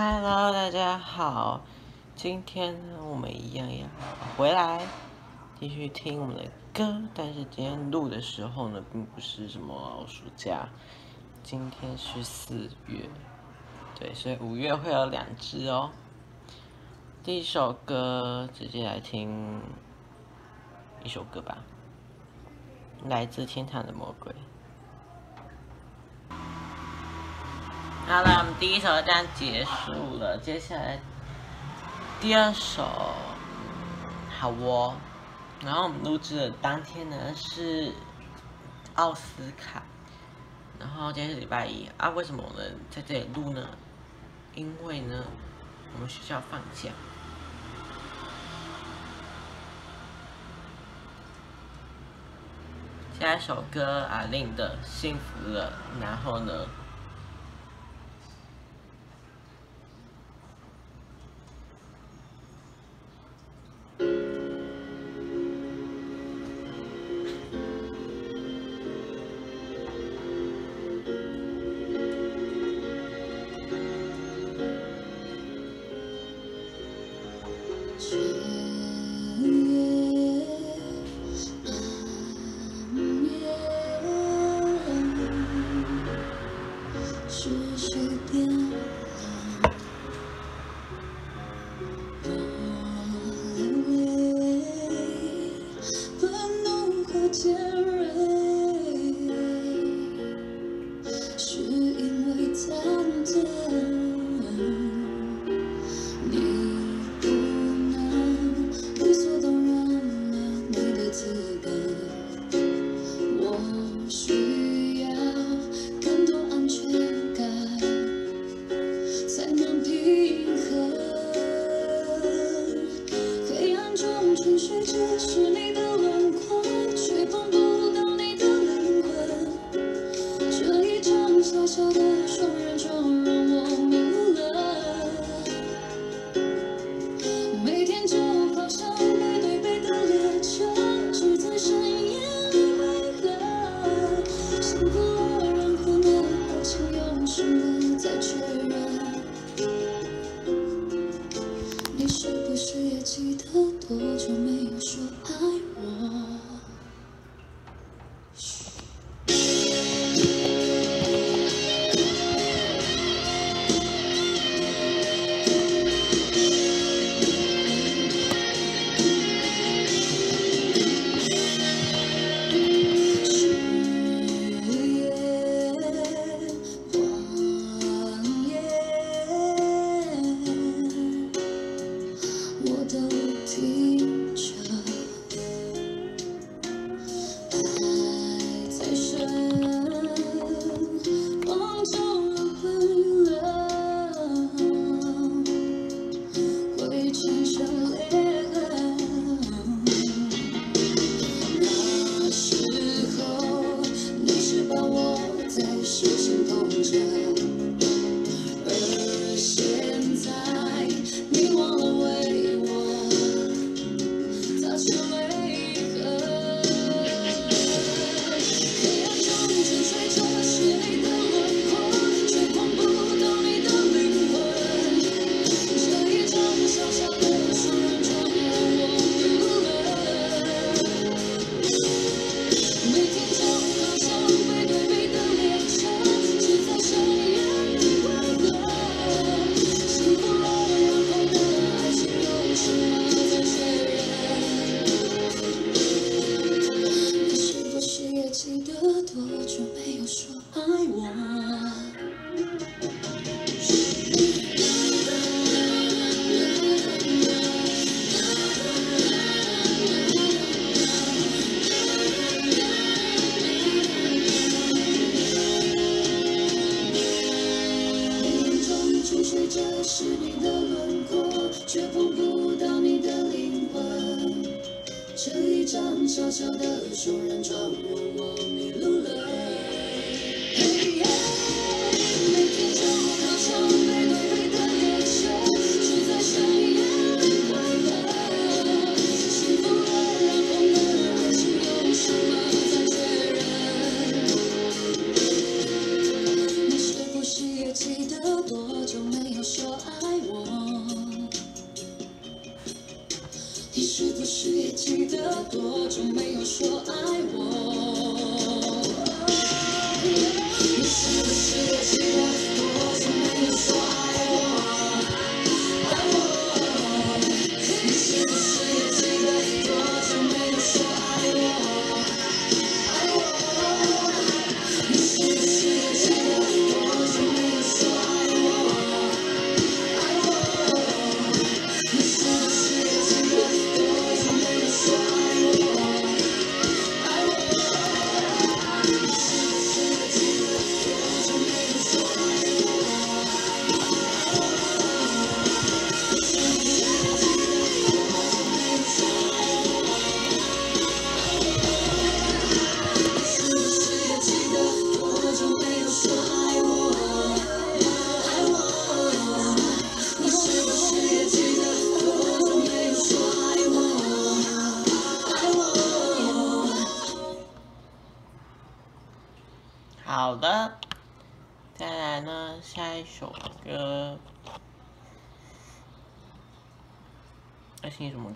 Hello，大家好，今天呢，我们一样要回来继续听我们的歌，但是今天录的时候呢，并不是什么暑假，今天是四月，对，所以五月会有两支哦。第一首歌，直接来听一首歌吧，来自天堂的魔鬼。好了，我们第一首这样结束了，接下来第二首好哦。然后我们录制的当天呢是奥斯卡，然后今天是礼拜一啊。为什么我们在这里录呢？因为呢，我们学校放假。下一首歌阿令的《幸福了》，然后呢？是谁变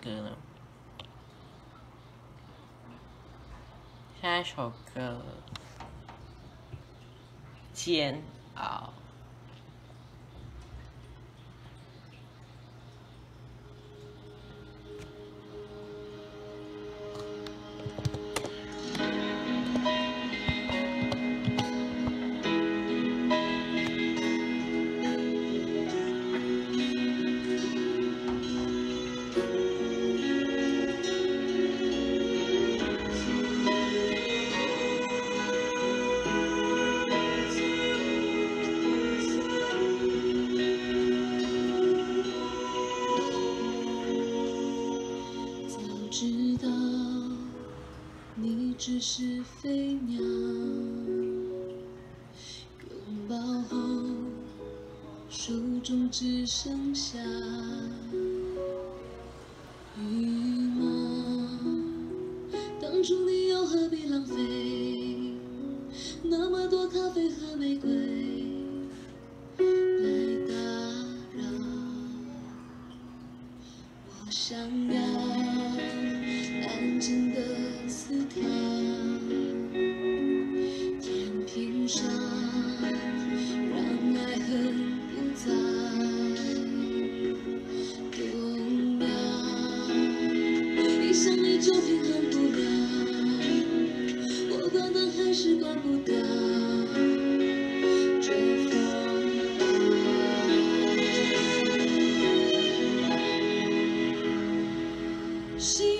歌呢下一首歌煎熬。是飞鸟拥抱后手中只剩下 She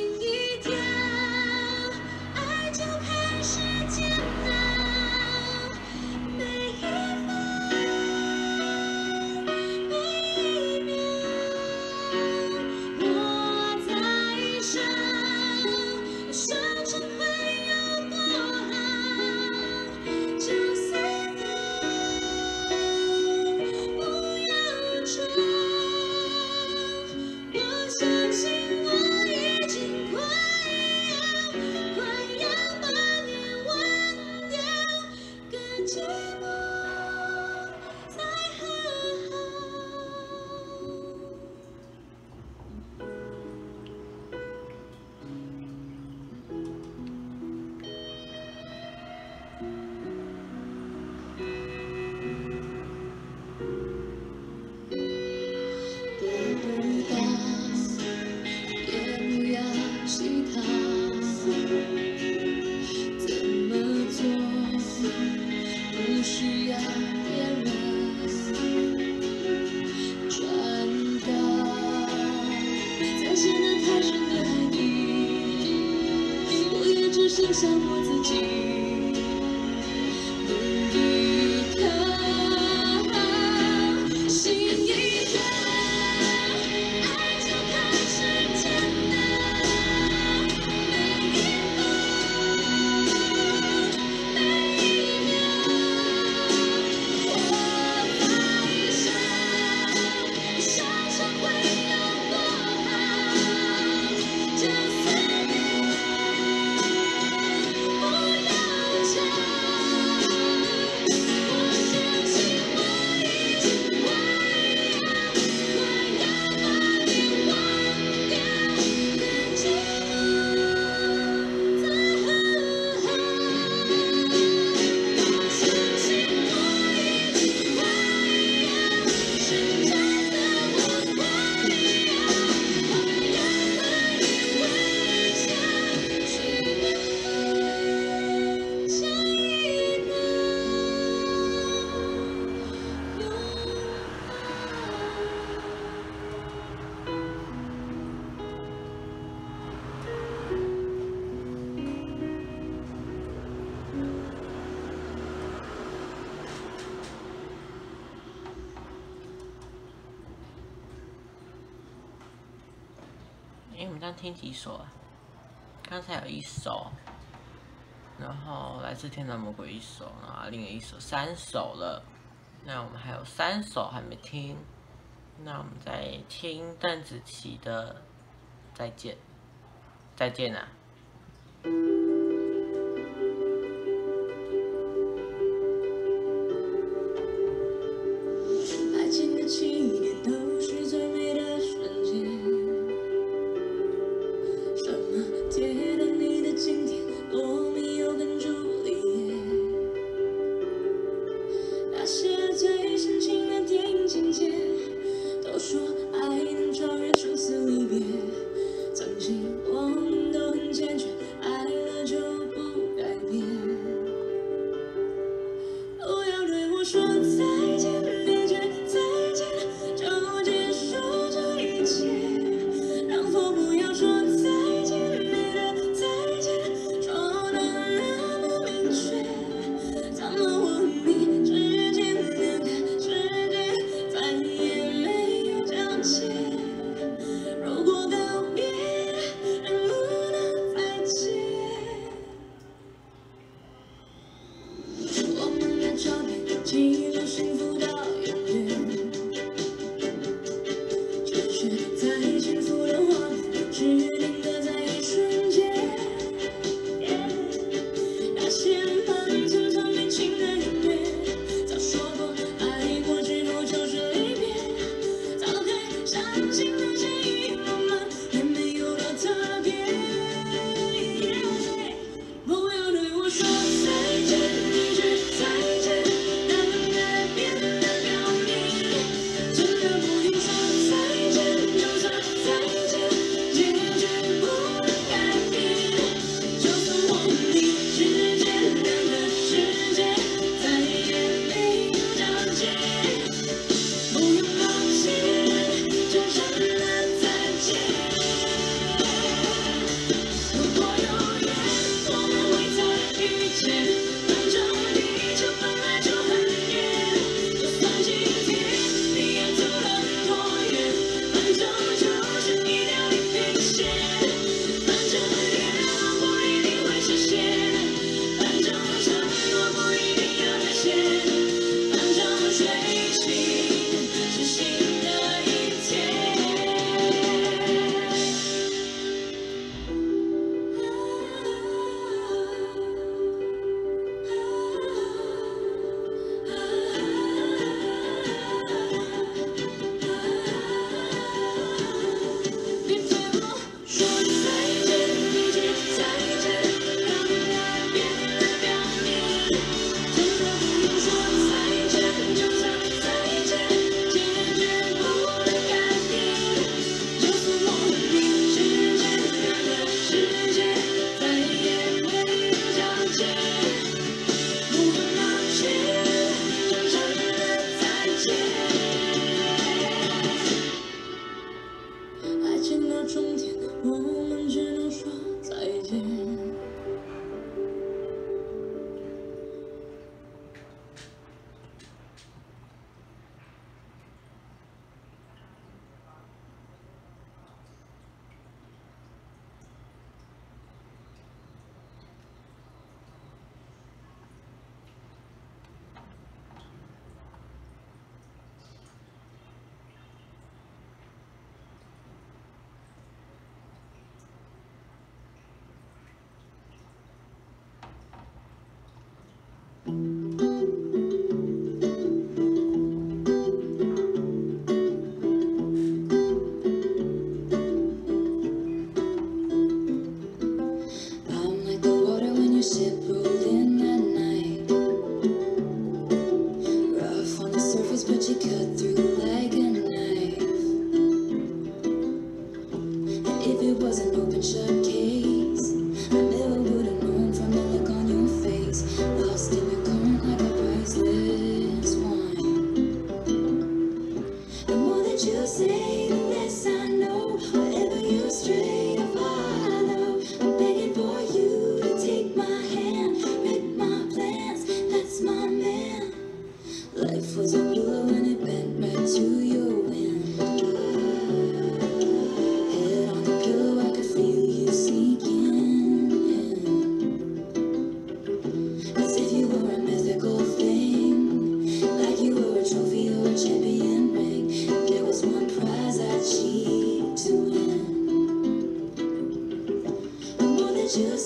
刚听几首啊，刚才有一首，然后来自天堂魔鬼一首，然后另一首三首了。那我们还有三首还没听，那我们再听邓紫棋的《再见》、《再见》啊。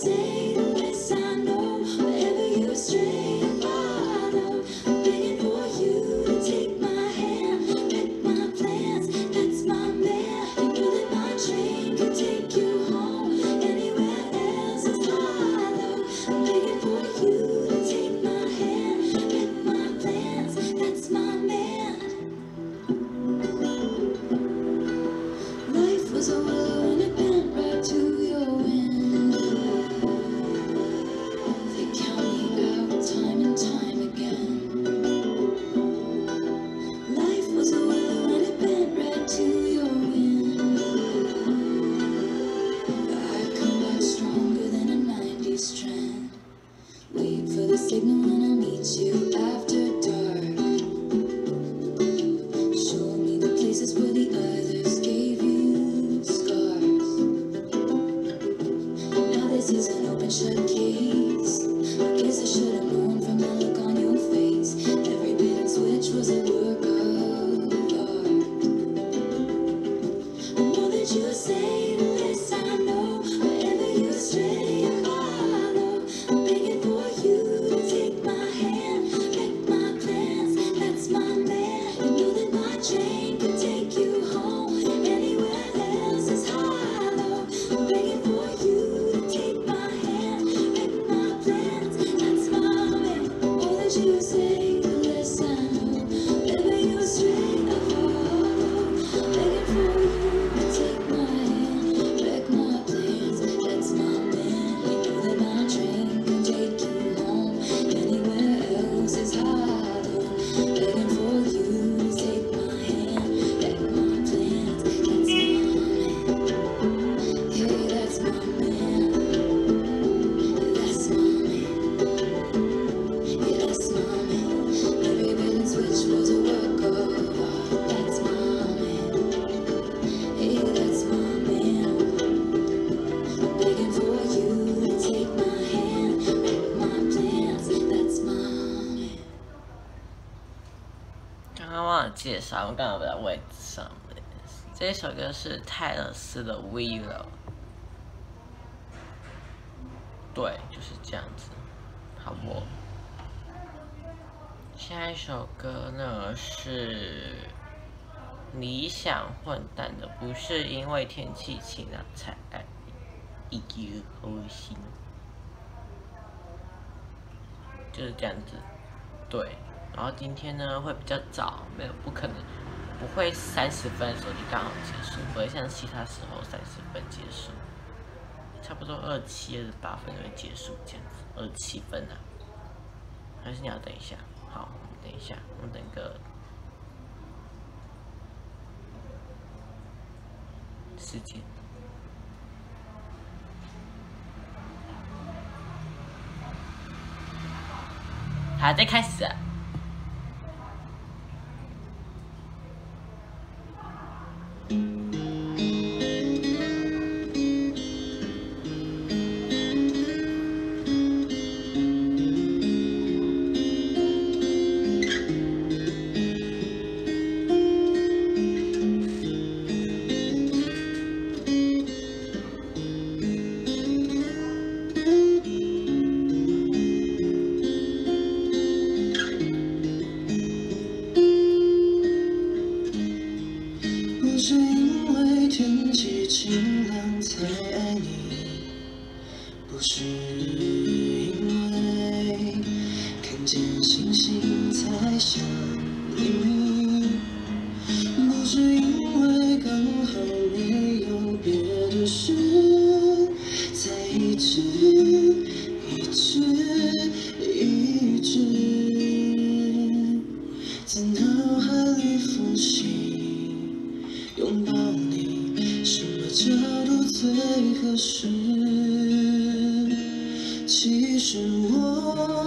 stay the place I know. 介绍，我刚好在位置上面。这首歌是泰勒斯的《Willow》，对，就是这样子，好不？下一首歌呢是理想混蛋的，不是因为天气晴朗才爱你，一句好心，就是这样子，对。然后今天呢会比较早，没有不可能，不会三十分的时候就刚好结束，不会像其他时候三十分结束，差不多二七二十八分就会结束这样子，二七分啊，还是你要等一下？好，我们等一下，我们等个时间。好，再开始。角度最合适？其实我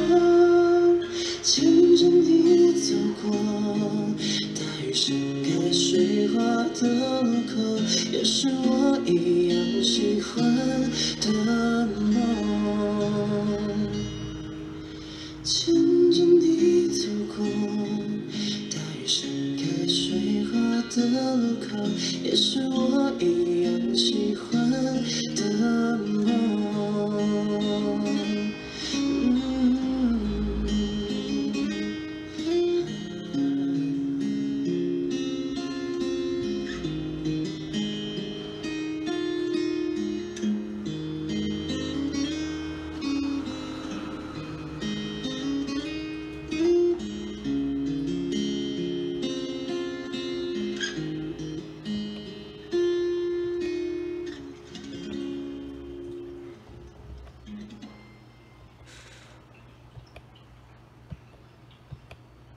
水花的路口，也是我一样喜欢的梦。牵着你走过大雨盛开水花的路口，也是我一样喜欢的梦